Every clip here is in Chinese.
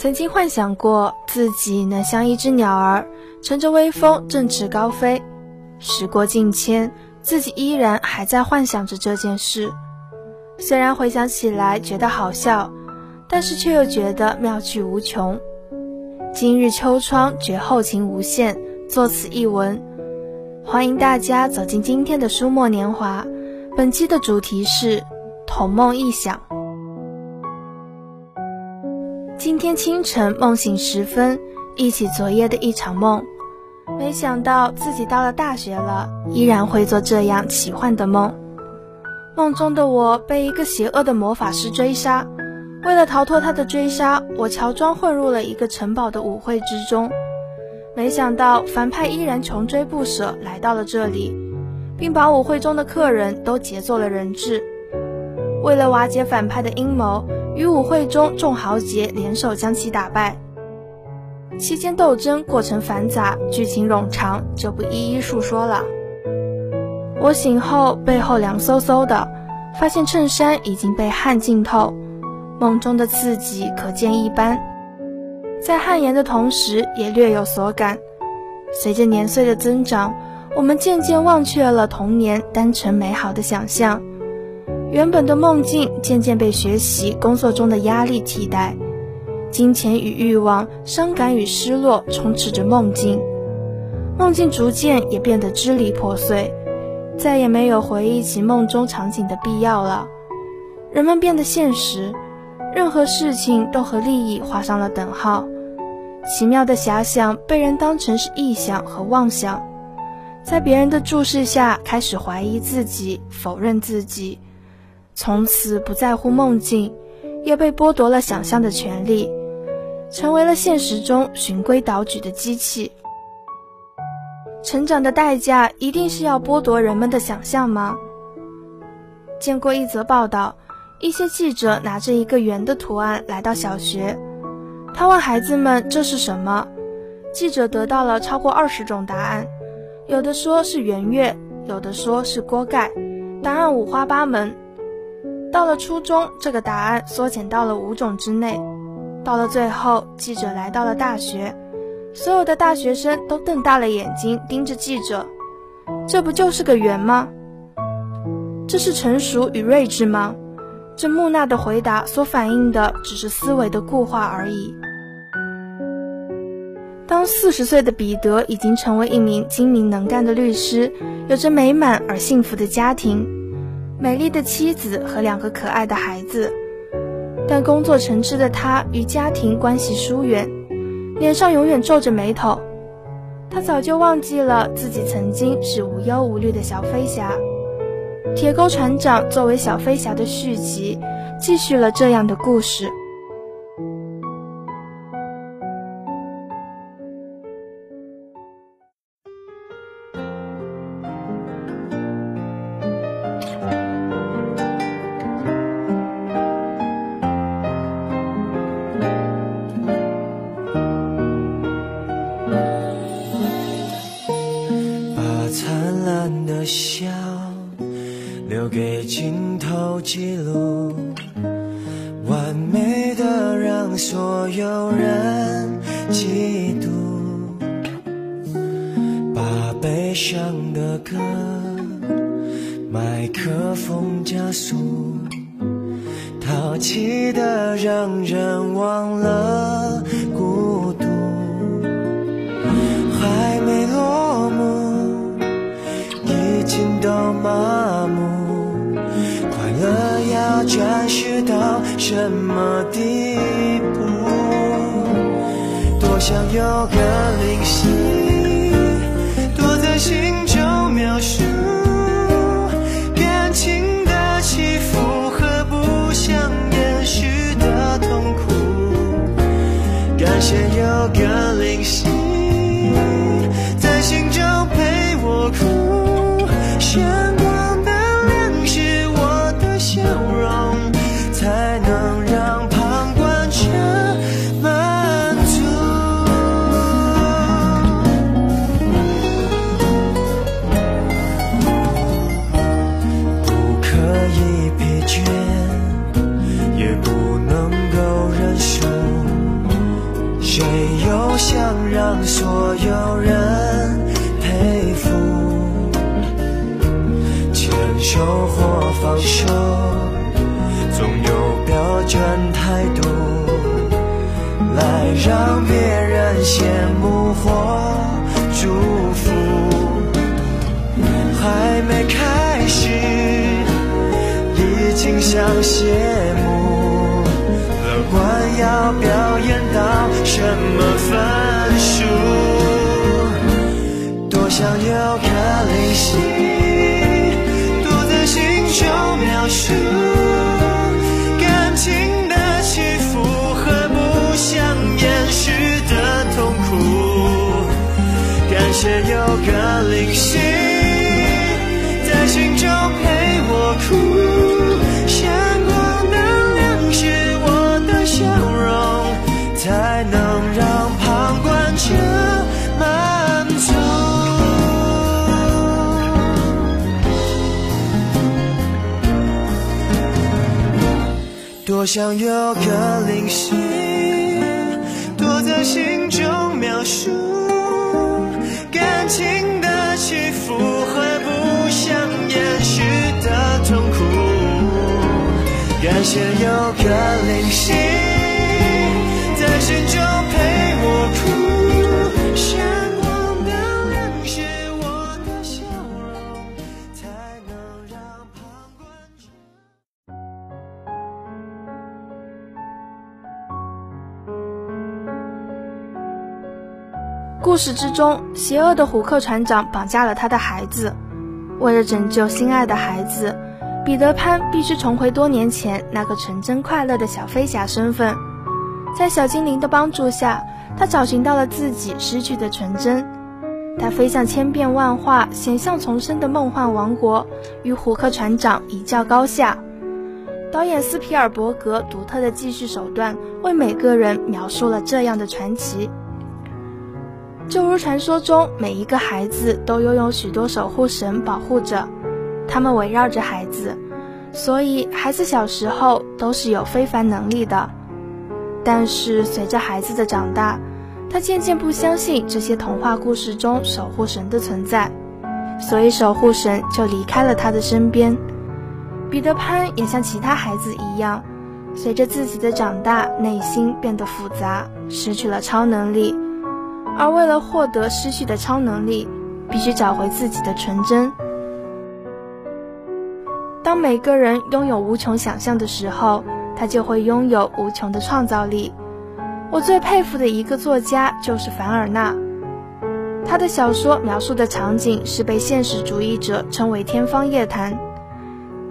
曾经幻想过自己能像一只鸟儿，乘着微风振翅高飞。时过境迁，自己依然还在幻想着这件事。虽然回想起来觉得好笑，但是却又觉得妙趣无穷。今日秋窗觉后情无限，作此一文。欢迎大家走进今天的书墨年华。本期的主题是同梦异想。天清晨梦醒时分，忆起昨夜的一场梦，没想到自己到了大学了，依然会做这样奇幻的梦。梦中的我被一个邪恶的魔法师追杀，为了逃脱他的追杀，我乔装混入了一个城堡的舞会之中。没想到反派依然穷追不舍，来到了这里，并把舞会中的客人都劫做了人质。为了瓦解反派的阴谋，与舞会中众豪杰联手将其打败。期间斗争过程繁杂，剧情冗长，就不一一述说了。我醒后，背后凉飕飕的，发现衬衫已经被汗浸透，梦中的自己可见一斑。在汗颜的同时，也略有所感。随着年岁的增长，我们渐渐忘却了童年单纯美好的想象，原本的梦境渐渐被学习、工作中的压力替代，金钱与欲望、伤感与失落充斥着梦境，梦境逐渐也变得支离破碎。再也没有回忆起梦中场景的必要了。人们变得现实，任何事情都和利益画上了等号。奇妙的遐想被人当成是臆想和妄想，在别人的注视下开始怀疑自己，否认自己，从此不在乎梦境，也被剥夺了想象的权利，成为了现实中循规蹈矩的机器。成长的代价一定是要剥夺人们的想象吗？见过一则报道，一些记者拿着一个圆的图案来到小学，他问孩子们这是什么，记者得到了超过二十种答案，有的说是圆月，有的说是锅盖，答案五花八门。到了初中，这个答案缩减到了五种之内，到了最后，记者来到了大学。所有的大学生都瞪大了眼睛盯着记者，这不就是个圆吗？这是成熟与睿智吗？这木讷的回答所反映的只是思维的固化而已。当四十岁的彼得已经成为一名精明能干的律师，有着美满而幸福的家庭，美丽的妻子和两个可爱的孩子，但工作成痴的他与家庭关系疏远。脸上永远皱着眉头，他早就忘记了自己曾经是无忧无虑的小飞侠。铁钩船长作为小飞侠的续集，继续了这样的故事。镜头记录，完美的让所有人嫉妒，把悲伤的歌麦克风加速，淘气的让人忘了孤独，还没落幕，已经都麻木。什么地步？多想有个灵犀，已经让旁观者满足。多想有个灵犀躲在心中描述感情的起伏和不想掩饰的痛苦。感谢有个灵犀事之中，邪恶的虎克船长绑架了他的孩子。为了拯救心爱的孩子，彼得潘必须重回多年前那个纯真快乐的小飞侠身份。在小精灵的帮助下，他找寻到了自己失去的纯真。他飞向千变万化、险象丛生的梦幻王国，与虎克船长一较高下。导演斯皮尔伯格独特的记叙手段，为每个人描述了这样的传奇。就如传说中，每一个孩子都拥有许多守护神保护着，他们围绕着孩子，所以孩子小时候都是有非凡能力的。但是随着孩子的长大，他渐渐不相信这些童话故事中守护神的存在，所以守护神就离开了他的身边。彼得潘也像其他孩子一样，随着自己的长大，内心变得复杂，失去了超能力。而为了获得失去的超能力，必须找回自己的纯真。当每个人拥有无穷想象的时候，他就会拥有无穷的创造力。我最佩服的一个作家就是凡尔纳，他的小说描述的场景是被现实主义者称为“天方夜谭”。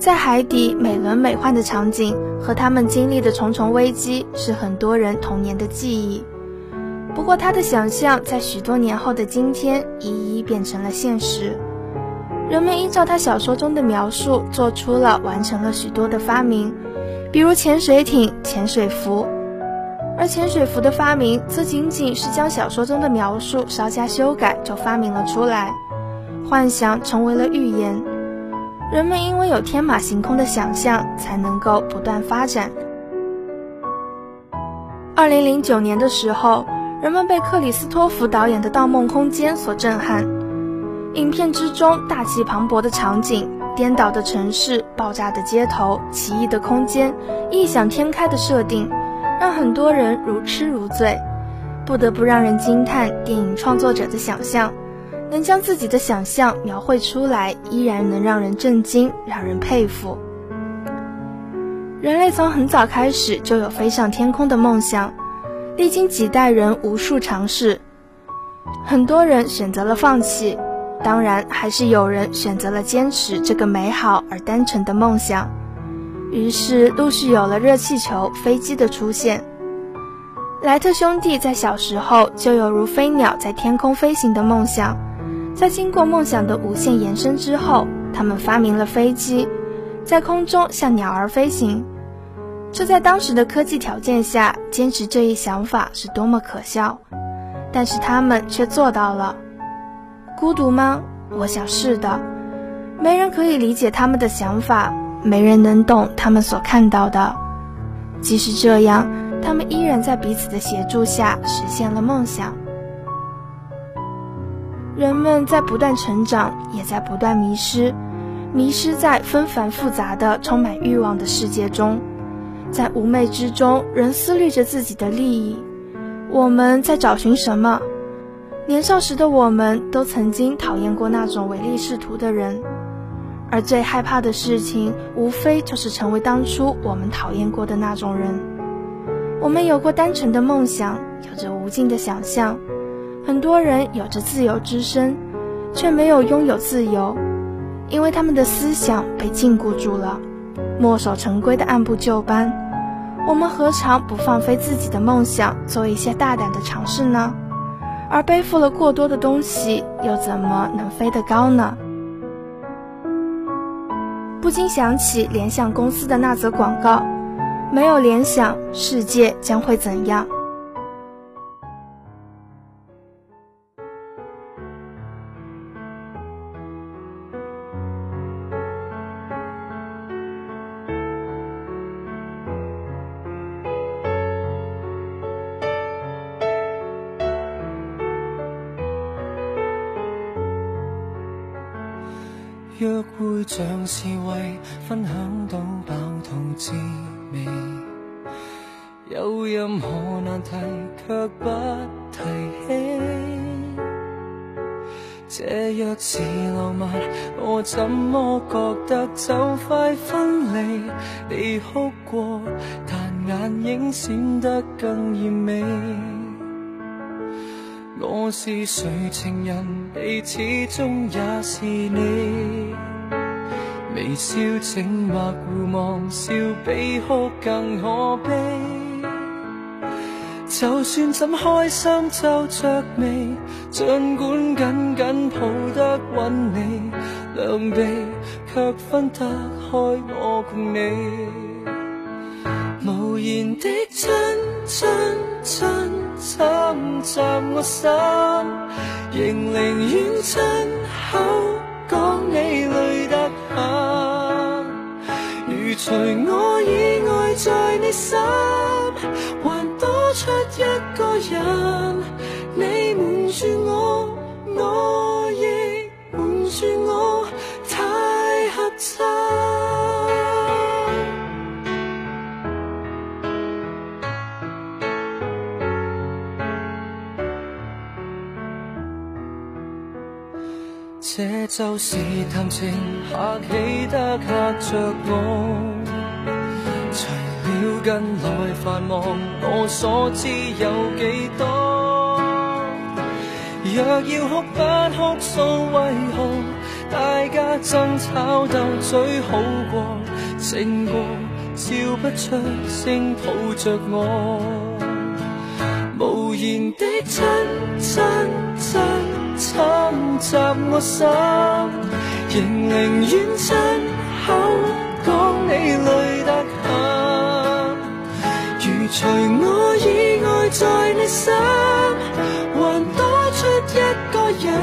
在海底美轮美奂的场景和他们经历的重重危机，是很多人童年的记忆。不过，他的想象在许多年后的今天一一变成了现实。人们依照他小说中的描述，做出了完成了许多的发明，比如潜水艇、潜水服。而潜水服的发明，则仅仅是将小说中的描述稍加修改就发明了出来。幻想成为了预言，人们因为有天马行空的想象，才能够不断发展。二零零九年的时候。人们被克里斯托弗导演的《盗梦空间》所震撼。影片之中大气磅礴的场景、颠倒的城市、爆炸的街头、奇异的空间、异想天开的设定，让很多人如痴如醉。不得不让人惊叹电影创作者的想象，能将自己的想象描绘出来，依然能让人震惊，让人佩服。人类从很早开始就有飞上天空的梦想。历经几代人无数尝试，很多人选择了放弃，当然还是有人选择了坚持这个美好而单纯的梦想。于是陆续有了热气球、飞机的出现。莱特兄弟在小时候就有如飞鸟在天空飞行的梦想，在经过梦想的无限延伸之后，他们发明了飞机，在空中像鸟儿飞行。这在当时的科技条件下，坚持这一想法是多么可笑，但是他们却做到了。孤独吗？我想是的。没人可以理解他们的想法，没人能懂他们所看到的。即使这样，他们依然在彼此的协助下实现了梦想。人们在不断成长，也在不断迷失，迷失在纷繁复杂的、充满欲望的世界中，在妩媚之中，仍思虑着自己的利益。我们在找寻什么？年少时的我们都曾经讨厌过那种唯利是图的人，而最害怕的事情，无非就是成为当初我们讨厌过的那种人。我们有过单纯的梦想，有着无尽的想象。很多人有着自由之身，却没有拥有自由，因为他们的思想被禁锢住了，墨守成规的按部就班。我们何尝不放飞自己的梦想，做一些大胆的尝试呢？而背负了过多的东西，又怎么能飞得高呢？不禁想起联想公司的那则广告：没有联想，世界将会怎样？约会像是为分享到饱同滋味，有任何难题却不提起。这若是浪漫，我怎么觉得就快分离？你哭过，但眼影闪得更艳美。我是谁情人，你始终也是你。微笑静默互望，笑比哭更可悲。就算怎开心皱着眉，尽管紧紧抱得稳你，两臂却分得开我共你。无言的亲亲亲。侵袭我心，仍宁愿亲口讲你累得很。如除我以外在你心，还多出一个人，你瞒住我，我亦瞒住我，就是谈情，客气得吓着我。除了近来繁忙，我所知有几多？若要哭不哭诉，为何大家争吵斗嘴好过？胜过笑不出声抱着我，无言的亲亲亲。侵袭我心，仍宁愿亲口讲你累得很。如除我以外在你心，还多出一个人，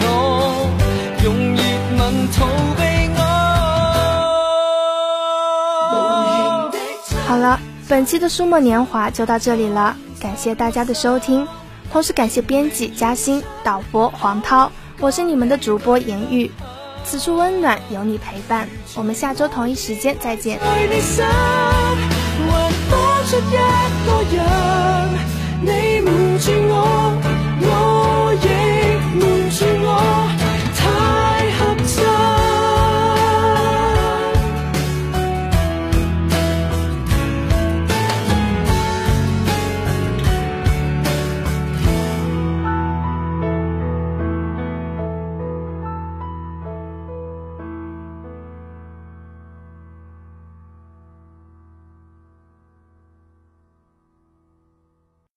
我，用热吻逃避我。好了，本期的书墨年华就到这里了，感谢大家的收听，同时感谢编辑嘉欣、导播黄涛，我是你们的主播颜玉。此处温暖有你陪伴，我们下周同一时间再见。出一个人，你瞒住我，我。